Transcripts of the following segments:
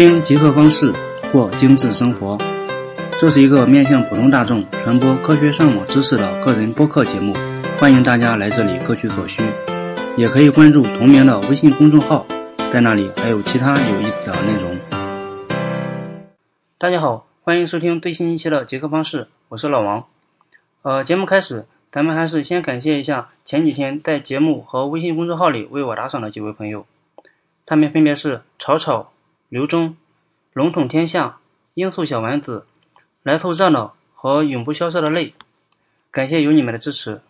听极客方式过精致生活，这是一个面向普通大众传播科学上网知识的个人播客节目，欢迎大家来这里各取所需，也可以关注同名的微信公众号，在那里还有其他有意思的内容。大家好，欢迎收听最新一期的极客方式，我是老王。呃，节目开始，咱们还是先感谢一下前几天在节目和微信公众号里为我打赏的几位朋友，他们分别是草草。刘忠、龙统天下、罂粟小丸子、来凑热闹和永不消失的泪，感谢有你们的支持。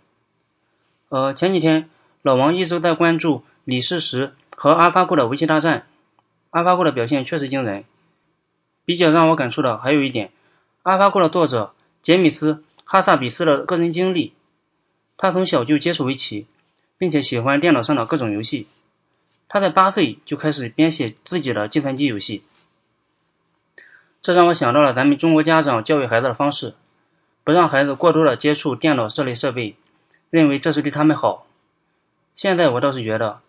呃，前几天老王一直在关注李世石和阿发库的围棋大战，阿发库的表现确实惊人。比较让我感触的还有一点，阿发库的作者杰米斯·哈萨比斯的个人经历，他从小就接触围棋，并且喜欢电脑上的各种游戏。他在八岁就开始编写自己的计算机游戏，这让我想到了咱们中国家长教育孩子的方式，不让孩子过多的接触电脑这类设备，认为这是对他们好。现在我倒是觉得，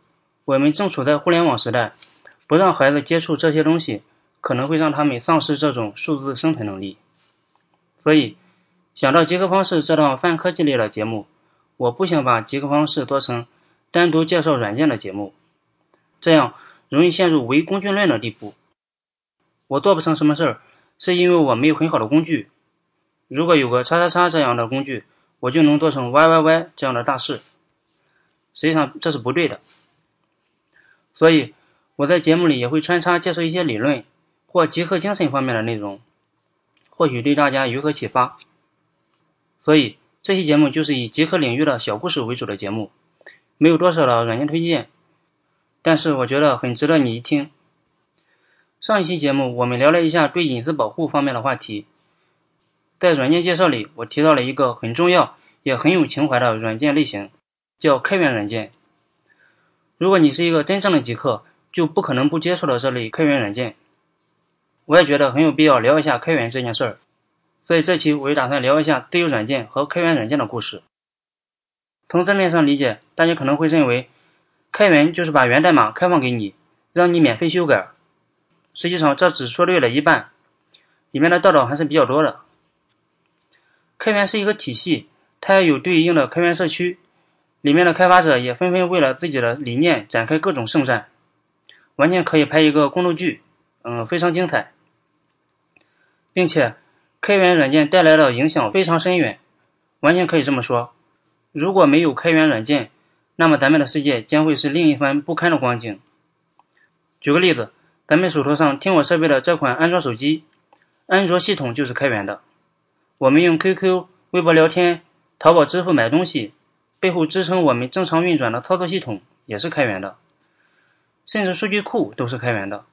我们正处在互联网时代，不让孩子接触这些东西，可能会让他们丧失这种数字生存能力。所以，想到极客方式这档泛科技类的节目，我不想把极客方式做成单独介绍软件的节目。这样容易陷入唯工具论的地步。我做不成什么事儿，是因为我没有很好的工具。如果有个叉叉叉这样的工具，我就能做成 Y Y Y 这样的大事。实际上这是不对的。所以我在节目里也会穿插介绍一些理论或极客精神方面的内容，或许对大家有所启发。所以这期节目就是以极客领域的小故事为主的节目，没有多少的软件推荐。但是我觉得很值得你一听。上一期节目我们聊了一下对隐私保护方面的话题，在软件介绍里，我提到了一个很重要也很有情怀的软件类型，叫开源软件。如果你是一个真正的极客，就不可能不接触到这类开源软件。我也觉得很有必要聊一下开源这件事儿，所以这期我就打算聊一下自由软件和开源软件的故事。从字面上理解，大家可能会认为。开源就是把源代码开放给你，让你免费修改。实际上，这只说对了一半，里面的道道还是比较多的。开源是一个体系，它有对应的开源社区，里面的开发者也纷纷为了自己的理念展开各种圣战，完全可以拍一个宫斗剧，嗯，非常精彩。并且，开源软件带来的影响非常深远，完全可以这么说。如果没有开源软件，那么咱们的世界将会是另一番不堪的光景。举个例子，咱们手头上听我设备的这款安卓手机，安卓系统就是开源的。我们用 QQ、微博聊天、淘宝支付买东西，背后支撑我们正常运转的操作系统也是开源的，甚至数据库都是开源的。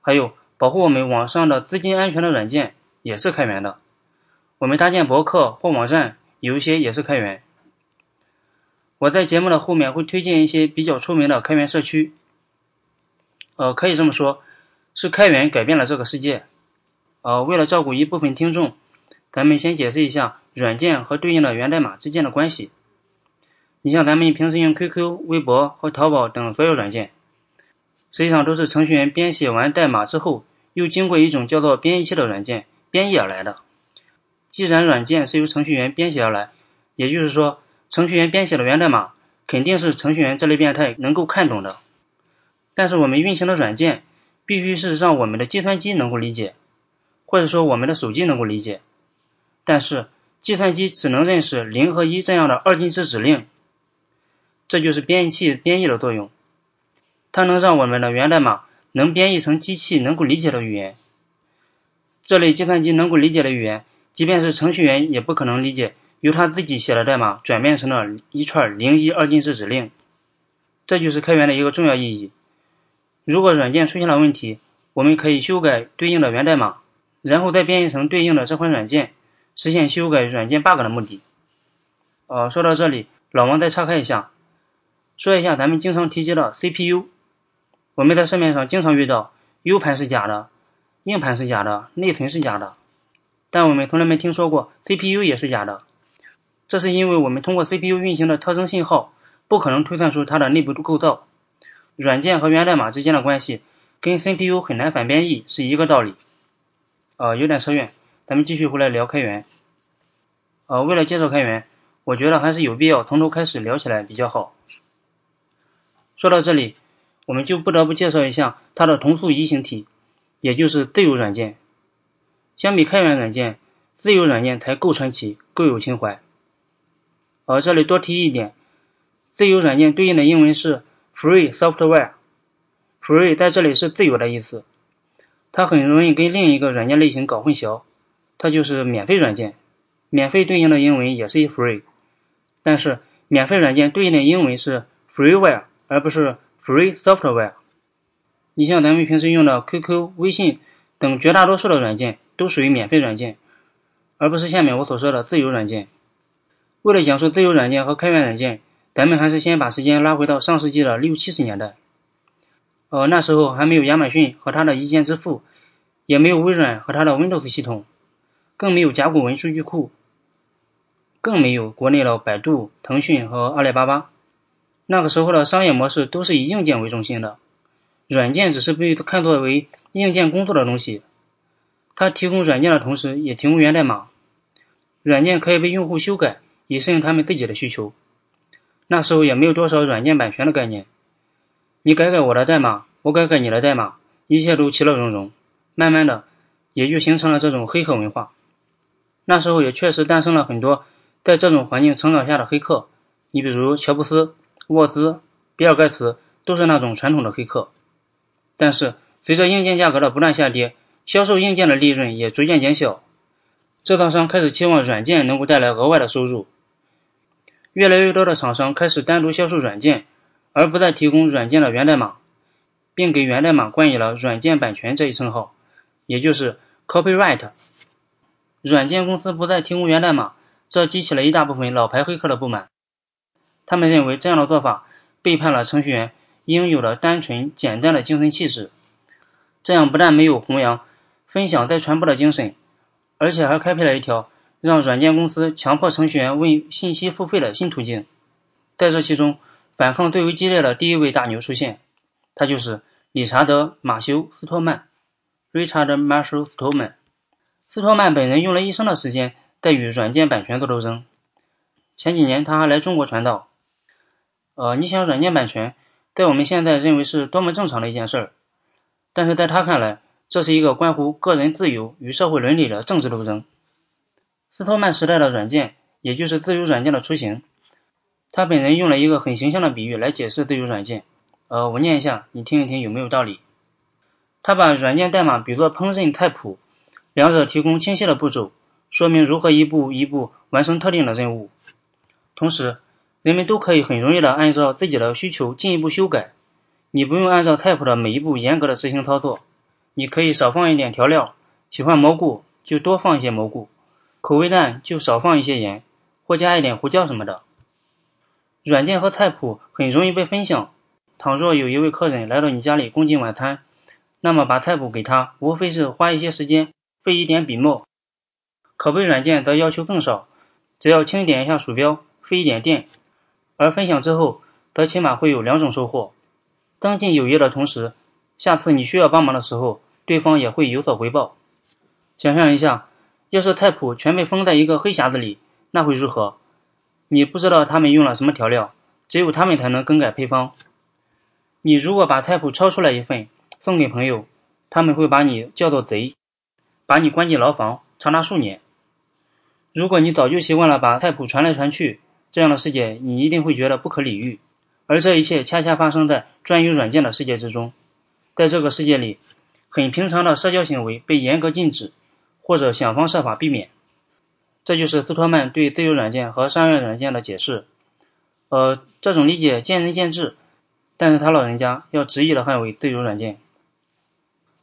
还有保护我们网上的资金安全的软件也是开源的。我们搭建博客或网站，有一些也是开源。我在节目的后面会推荐一些比较出名的开源社区，呃，可以这么说，是开源改变了这个世界。呃，为了照顾一部分听众，咱们先解释一下软件和对应的源代码之间的关系。你像咱们平时用 QQ、微博和淘宝等所有软件，实际上都是程序员编写完代码之后，又经过一种叫做编译器的软件编译而来的。既然软件是由程序员编写而来，也就是说。程序员编写的源代码肯定是程序员这类变态能够看懂的，但是我们运行的软件必须是让我们的计算机能够理解，或者说我们的手机能够理解。但是计算机只能认识零和一这样的二进制指令，这就是编译器编译的作用，它能让我们的源代码能编译成机器能够理解的语言。这类计算机能够理解的语言，即便是程序员也不可能理解。由他自己写的代码转变成了一串零一二进制指令，这就是开源的一个重要意义。如果软件出现了问题，我们可以修改对应的源代码，然后再编译成对应的这款软件，实现修改软件 bug 的目的。呃，说到这里，老王再岔开一下，说一下咱们经常提及的 CPU。我们在市面上经常遇到 U 盘是假的，硬盘是假的，内存是假的，但我们从来没听说过 CPU 也是假的。这是因为我们通过 CPU 运行的特征信号，不可能推算出它的内部构造。软件和源代码之间的关系，跟 CPU 很难反编译是一个道理。呃，有点扯远，咱们继续回来聊开源。呃，为了介绍开源，我觉得还是有必要从头开始聊起来比较好。说到这里，我们就不得不介绍一下它的同素异形体，也就是自由软件。相比开源软件，自由软件才够传奇，够有情怀。而这里多提一点，自由软件对应的英文是 free software。free 在这里是自由的意思，它很容易跟另一个软件类型搞混淆，它就是免费软件。免费对应的英文也是 free，但是免费软件对应的英文是 freeware，而不是 free software。你像咱们平时用的 QQ、微信等绝大多数的软件都属于免费软件，而不是下面我所说的自由软件。为了讲述自由软件和开源软件，咱们还是先把时间拉回到上世纪的六七十年代。呃，那时候还没有亚马逊和它的一键支付，也没有微软和它的 Windows 系统，更没有甲骨文数据库。更没有国内的百度、腾讯和阿里巴巴。那个时候的商业模式都是以硬件为中心的，软件只是被看作为硬件工作的东西。它提供软件的同时，也提供源代码，软件可以被用户修改，以适应他们自己的需求。那时候也没有多少软件版权的概念，你改改我的代码，我改改你的代码，一切都其乐融融。慢慢的，也就形成了这种黑客文化。那时候也确实诞生了很多。在这种环境成长下的黑客，你比如乔布斯、沃兹、比尔盖茨，都是那种传统的黑客。但是随着硬件价格的不断下跌，销售硬件的利润也逐渐减小，制造商开始期望软件能够带来额外的收入。越来越多的厂商开始单独销售软件，而不再提供软件的源代码，并给源代码冠以了“软件版权”这一称号，也就是 copyright。软件公司不再提供源代码。这激起了一大部分老牌黑客的不满，他们认为这样的做法背叛了程序员应有的单纯简单的精神气质，这样不但没有弘扬分享再传播的精神，而且还开辟了一条让软件公司强迫程序员为信息付费的新途径。在这其中，反抗最为激烈的第一位大牛出现，他就是理查德·马修·斯托曼 （Richard Marshall Stallman）。斯托曼本人用了一生的时间。在与软件版权做斗争。前几年他还来中国传道。呃，你想软件版权，在我们现在认为是多么正常的一件事儿，但是在他看来，这是一个关乎个人自由与社会伦理的政治斗争。斯托曼时代的软件，也就是自由软件的雏形。他本人用了一个很形象的比喻来解释自由软件。呃，我念一下，你听一听有没有道理。他把软件代码比作烹饪菜谱，两者提供清晰的步骤。说明如何一步一步完成特定的任务，同时人们都可以很容易的按照自己的需求进一步修改。你不用按照菜谱的每一步严格的执行操作，你可以少放一点调料，喜欢蘑菇就多放一些蘑菇，口味淡就少放一些盐，或加一点胡椒什么的。软件和菜谱很容易被分享。倘若有一位客人来到你家里共进晚餐，那么把菜谱给他，无非是花一些时间，费一点笔墨。拷贝软件则要求更少，只要轻点一下鼠标，费一点电；而分享之后，则起码会有两种收获：增进友谊的同时，下次你需要帮忙的时候，对方也会有所回报。想象一下，要是菜谱全被封在一个黑匣子里，那会如何？你不知道他们用了什么调料，只有他们才能更改配方。你如果把菜谱抄出来一份送给朋友，他们会把你叫做贼，把你关进牢房，长达数年。如果你早就习惯了把菜谱传来传去，这样的世界你一定会觉得不可理喻。而这一切恰恰发生在专有软件的世界之中。在这个世界里，很平常的社交行为被严格禁止，或者想方设法避免。这就是斯托曼对自由软件和商业软件的解释。呃，这种理解见仁见智，但是他老人家要执意的捍卫自由软件。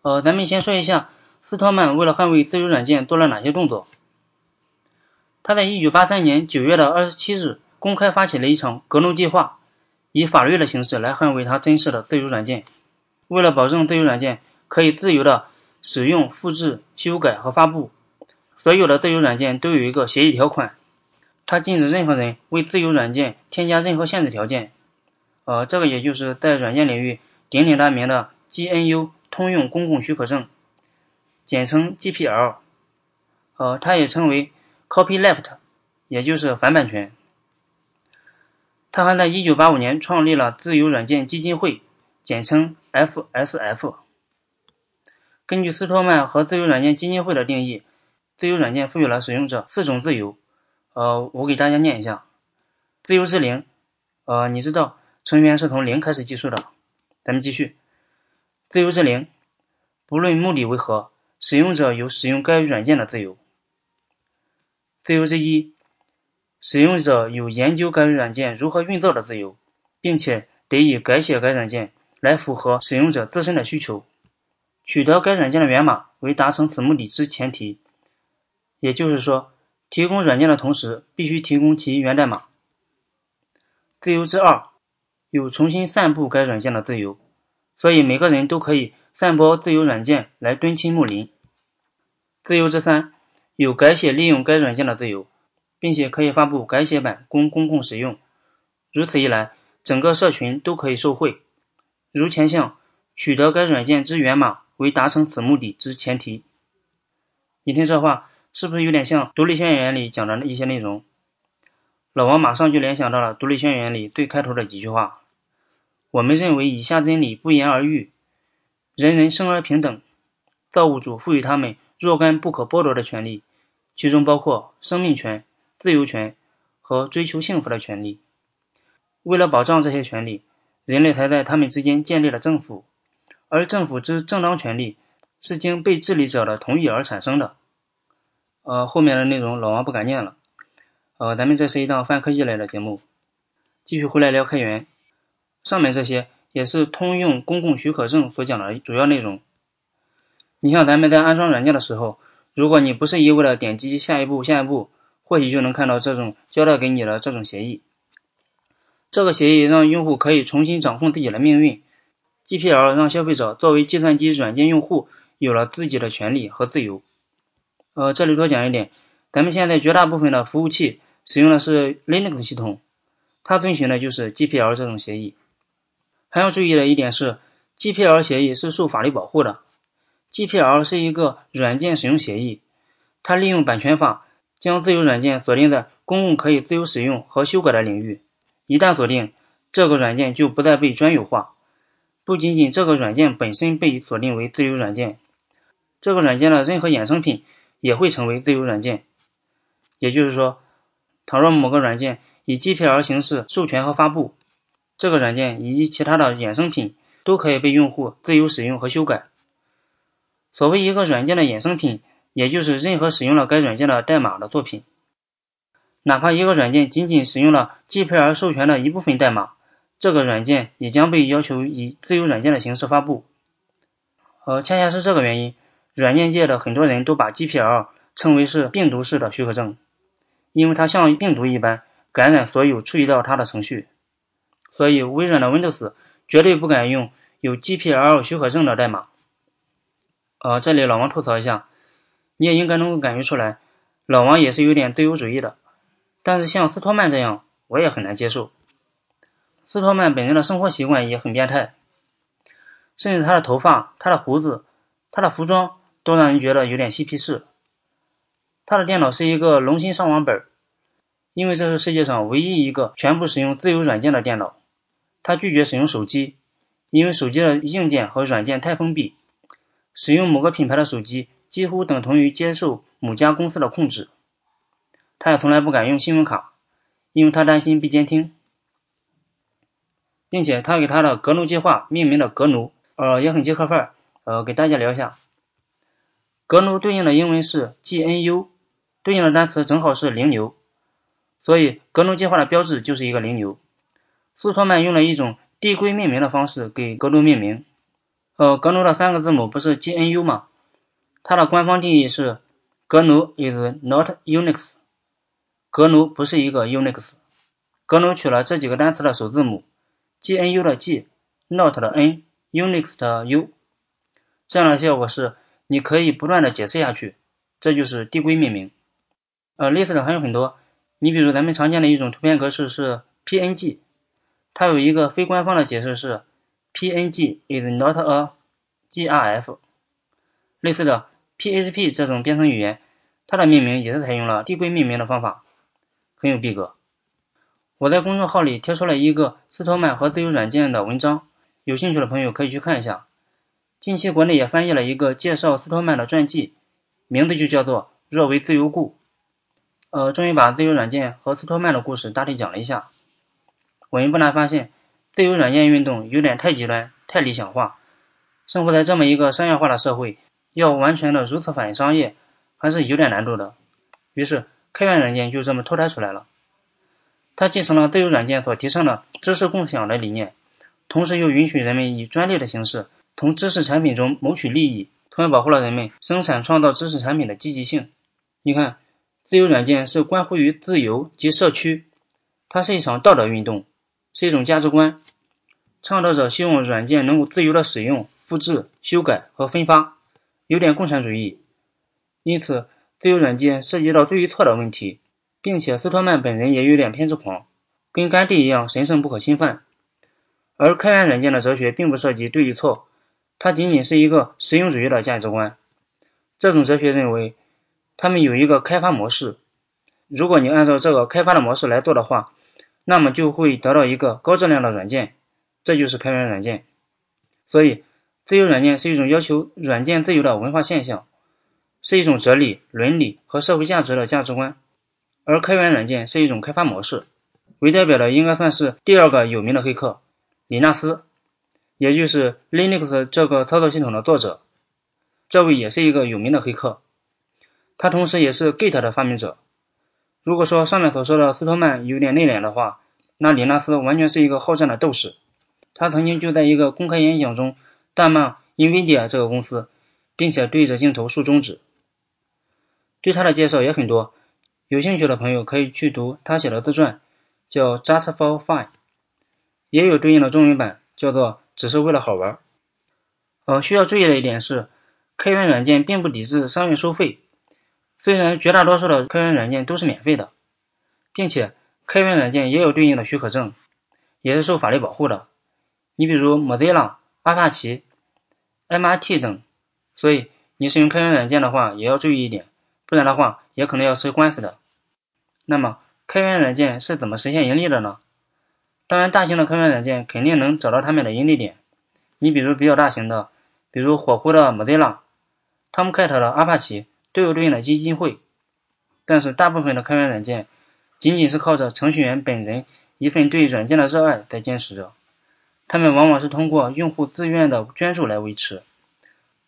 呃，咱们先说一下斯托曼为了捍卫自由软件做了哪些动作。他在一九八三年九月的二十七日公开发起了一场格农计划，以法律的形式来捍卫他珍视的自由软件。为了保证自由软件可以自由的使用、复制、修改和发布，所有的自由软件都有一个协议条款，它禁止任何人为自由软件添加任何限制条件。呃，这个也就是在软件领域鼎鼎大名的 GNU 通用公共许可证，简称 GPL，呃，它也称为 Copyleft，也就是反版权。他还在1985年创立了自由软件基金会，简称 FSF。根据斯托曼和自由软件基金会的定义，自由软件赋予了使用者四种自由。呃，我给大家念一下：自由之零，呃，你知道成员是从零开始计数的。咱们继续，自由之零，不论目的为何，使用者有使用该软件的自由。自由之一。使用者有研究该软件如何运作的自由，并且得以改写该软件来符合使用者自身的需求。取得该软件的源码为达成此目的之前提，也就是说，提供软件的同时必须提供其源代码。自由之二，有重新散布该软件的自由，所以每个人都可以散播自由软件来敦亲睦邻。自由之三，有改写利用该软件的自由。并且可以发布改写版供公共使用，如此一来，整个社群都可以受惠。如前项，取得该软件之源码为达成此目的之前提。你听这话是不是有点像《独立宣言》里讲的一些内容？老王马上就联想到了《独立宣言》里最开头的几句话：“我们认为以下真理不言而喻：人人生而平等，造物主赋予他们若干不可剥夺的权利，其中包括生命权。”自由权和追求幸福的权利。为了保障这些权利，人类才在他们之间建立了政府，而政府之正当权利是经被治理者的同意而产生的。呃，后面的内容老王不敢念了。呃，咱们这是一档泛科技类的节目，继续回来聊开源。上面这些也是通用公共许可证所讲的主要内容。你像咱们在安装软件的时候，如果你不是一味的点击下一步下一步。或许就能看到这种交代给你的这种协议。这个协议让用户可以重新掌控自己的命运。GPL 让消费者作为计算机软件用户有了自己的权利和自由。呃，这里多讲一点，咱们现在绝大部分的服务器使用的是 Linux 系统，它遵循的就是 GPL 这种协议。还要注意的一点是，GPL 协议是受法律保护的。GPL 是一个软件使用协议，它利用版权法。将自由软件锁定在公共可以自由使用和修改的领域。一旦锁定，这个软件就不再被专有化。不仅仅这个软件本身被锁定为自由软件，这个软件的任何衍生品也会成为自由软件。也就是说，倘若某个软件以 GPL 形式授权和发布，这个软件以及其他的衍生品都可以被用户自由使用和修改。所谓一个软件的衍生品。也就是任何使用了该软件的代码的作品，哪怕一个软件仅仅使用了 GPL 授权的一部分代码，这个软件也将被要求以自由软件的形式发布。呃，恰恰是这个原因，软件界的很多人都把 GPL 称为是病毒式的许可证，因为它像病毒一般感染所有触及到它的程序。所以，微软的 Windows 绝对不敢用有 GPL 许可证的代码。呃，这里老王吐槽一下。你也应该能够感觉出来，老王也是有点自由主义的，但是像斯托曼这样，我也很难接受。斯托曼本人的生活习惯也很变态，甚至他的头发、他的胡子、他的服装都让人觉得有点嬉皮士。他的电脑是一个龙芯上网本，因为这是世界上唯一一个全部使用自由软件的电脑。他拒绝使用手机，因为手机的硬件和软件太封闭，使用某个品牌的手机。几乎等同于接受某家公司的控制。他也从来不敢用信用卡，因为他担心被监听，并且他给他的格奴计划命名的格奴，呃，也很接客范儿。呃，给大家聊一下，格奴对应的英文是 GNU，对应的单词正好是零牛，所以格奴计划的标志就是一个零牛。苏托曼用了一种递归命名的方式给格奴命名。呃，格奴的三个字母不是 GNU 吗？它的官方定义是格奴 is not Unix。格奴不是一个 Unix。格奴取了这几个单词的首字母：GNU 的 G，Not 的 N，Unix 的 U。这样的效果是，你可以不断的解释下去，这就是递归命名。呃，类似的还有很多。你比如咱们常见的一种图片格式是 PNG，它有一个非官方的解释是：PNG is not a grf。类似的 PHP 这种编程语言，它的命名也是采用了递归命名的方法，很有逼格。我在公众号里贴出了一个斯托曼和自由软件的文章，有兴趣的朋友可以去看一下。近期国内也翻译了一个介绍斯托曼的传记，名字就叫做《若为自由故》。呃，终于把自由软件和斯托曼的故事大体讲了一下。我们不难发现，自由软件运动有点太极端、太理想化。生活在这么一个商业化的社会，要完全的如此反商业，还是有点难度的。于是，开源软件就这么脱胎出来了。它继承了自由软件所提倡的知识共享的理念，同时又允许人们以专利的形式从知识产品中谋取利益，同样保护了人们生产创造知识产品的积极性。你看，自由软件是关乎于自由及社区，它是一场道德运动，是一种价值观。倡导者希望软件能够自由的使用、复制、修改和分发，有点共产主义。因此，自由软件涉及到对与错的问题。并且斯托曼本人也有点偏执狂，跟甘地一样神圣不可侵犯。而开源软件的哲学并不涉及对与错，它仅仅是一个实用主义的价值观。这种哲学认为，他们有一个开发模式，如果你按照这个开发的模式来做的话，那么就会得到一个高质量的软件，这就是开源软件。所以，自由软件是一种要求软件自由的文化现象，是一种哲理、伦理和社会价值的价值观。而开源软件是一种开发模式，为代表的应该算是第二个有名的黑客，李纳斯，也就是 Linux 这个操作系统的作者。这位也是一个有名的黑客，他同时也是 Git 的发明者。如果说上面所说的斯托曼有点内敛的话，那李纳斯完全是一个好战的斗士。他曾经就在一个公开演讲中大骂 NVIDIA 这个公司，并且对着镜头竖中指。对他的介绍也很多。有兴趣的朋友可以去读他写的自传，叫《Just for Fun》，也有对应的中文版，叫做《只是为了好玩》。呃，需要注意的一点是，开源软件并不抵制商业收费，虽然绝大多数的开源软件都是免费的，并且开源软件也有对应的许可证，也是受法律保护的。你比如 Mozilla、阿帕奇、MIT 等，所以你使用开源软件的话，也要注意一点。不然的话，也可能要吃官司的。那么，开源软件是怎么实现盈利的呢？当然，大型的开源软件肯定能找到他们的盈利点。你比如比较大型的，比如火狐的 Mozilla、Tomcat 的阿帕奇，都有对应的基金会。但是，大部分的开源软件仅仅是靠着程序员本人一份对软件的热爱在坚持着。他们往往是通过用户自愿的捐助来维持。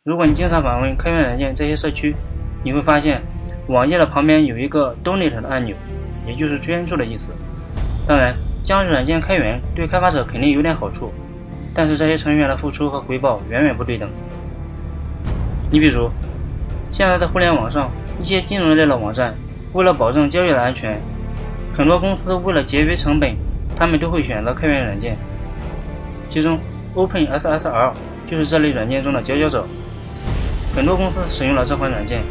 如果你经常访问开源软件这些社区，你会发现，网页的旁边有一个 Donate 的按钮，也就是捐助的意思。当然，将软件开源对开发者肯定有点好处，但是这些成员的付出和回报远远不对等。你比如，现在的互联网上，一些金融类的网站，为了保证交易的安全，很多公司为了节约成本，他们都会选择开源软件。其中，OpenSSL 就是这类软件中的佼佼者。很多公司使用了这款软件。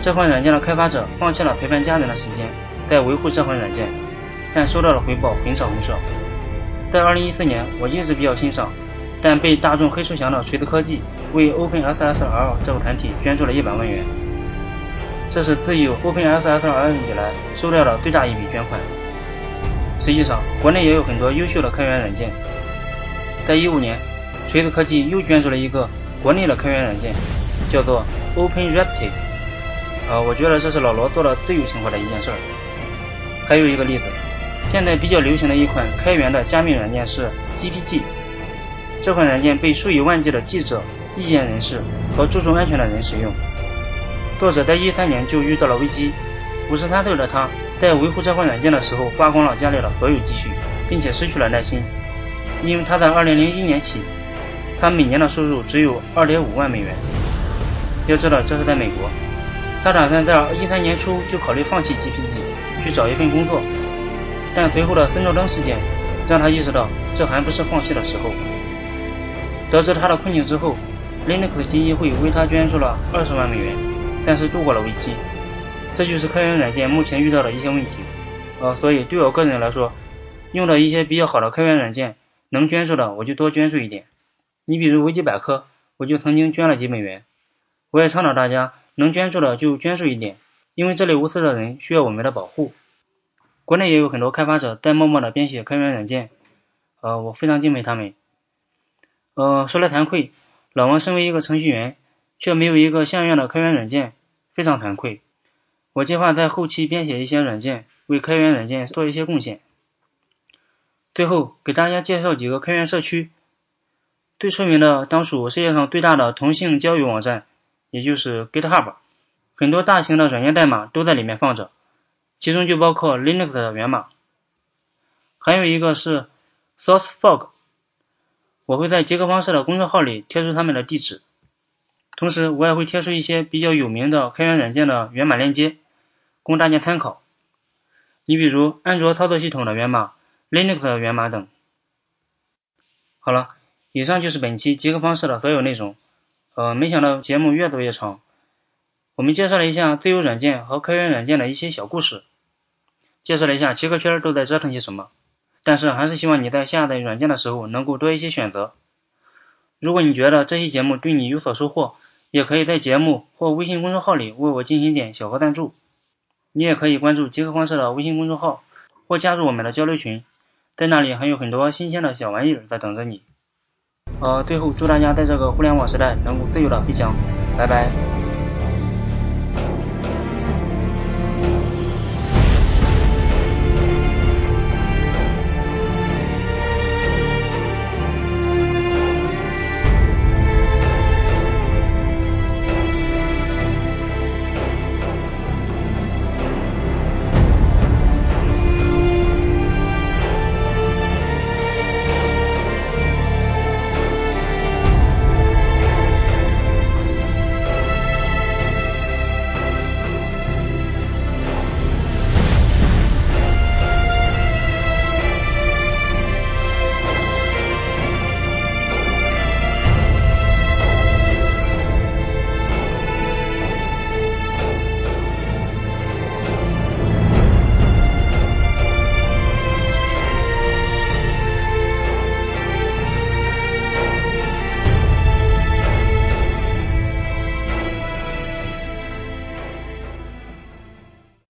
这款软件的开发者放弃了陪伴家人的时间，在维护这款软件，但收到的回报很少很少。在2014年，我一直比较欣赏，但被大众黑出翔的锤子科技为 OpenSSL 这个团体捐助了一百万元，这是自有 OpenSSL 以来收到的最大一笔捐款。实际上，国内也有很多优秀的开源软件。在一五年，锤子科技又捐助了一个国内的开源软件，叫做 OpenResty。呃，我觉得这是老罗做的最有情怀的一件事儿。还有一个例子，现在比较流行的一款开源的加密软件是 GPG。这款软件被数以万计的记者、意见人士和注重安全的人使用。作者在一三年就遇到了危机，五十三岁的他在维护这款软件的时候花光了家里的所有积蓄，并且失去了耐心，因为他在二零零一年起，他每年的收入只有二点五万美元。要知道，这是在美国。他打算在一三年初就考虑放弃 GPG，去找一份工作，但随后的孙兆登事件让他意识到这还不是放弃的时候。得知他的困境之后，Linux 基金会为他捐助了二十万美元，但是度过了危机。这就是开源软件目前遇到的一些问题。呃，所以对我个人来说，用的一些比较好的开源软件能捐助的我就多捐助一点。你比如维基百科，我就曾经捐了几美元。我也倡导大家能捐助的就捐助一点，因为这类无私的人需要我们的保护。国内也有很多开发者在默默的编写开源软件，呃，我非常敬佩他们。呃，说来惭愧，老王身为一个程序员，却没有一个像样的开源软件，非常惭愧。我计划在后期编写一些软件，为开源软件做一些贡献。最后给大家介绍几个开源社区。最出名的当属世界上最大的同性交友网站，也就是 GitHub。很多大型的软件代码都在里面放着，其中就包括 Linux 的源码。还有一个是 SourceForge，我会在杰克方式的公众号里贴出他们的地址，同时我也会贴出一些比较有名的开源软件的源码链接，供大家参考。你比如安卓操作系统的源码、Linux 的源码等。好了。以上就是本期极客方式的所有内容。呃，没想到节目越做越长。我们介绍了一下自由软件和开源软件的一些小故事，介绍了一下极客圈都在折腾些什么。但是还是希望你在下载软件的时候能够多一些选择。如果你觉得这期节目对你有所收获，也可以在节目或微信公众号里为我进行点小额赞助。你也可以关注极客方式的微信公众号，或加入我们的交流群，在那里还有很多新鲜的小玩意儿在等着你。呃，最后祝大家在这个互联网时代能够自由的飞翔，拜拜。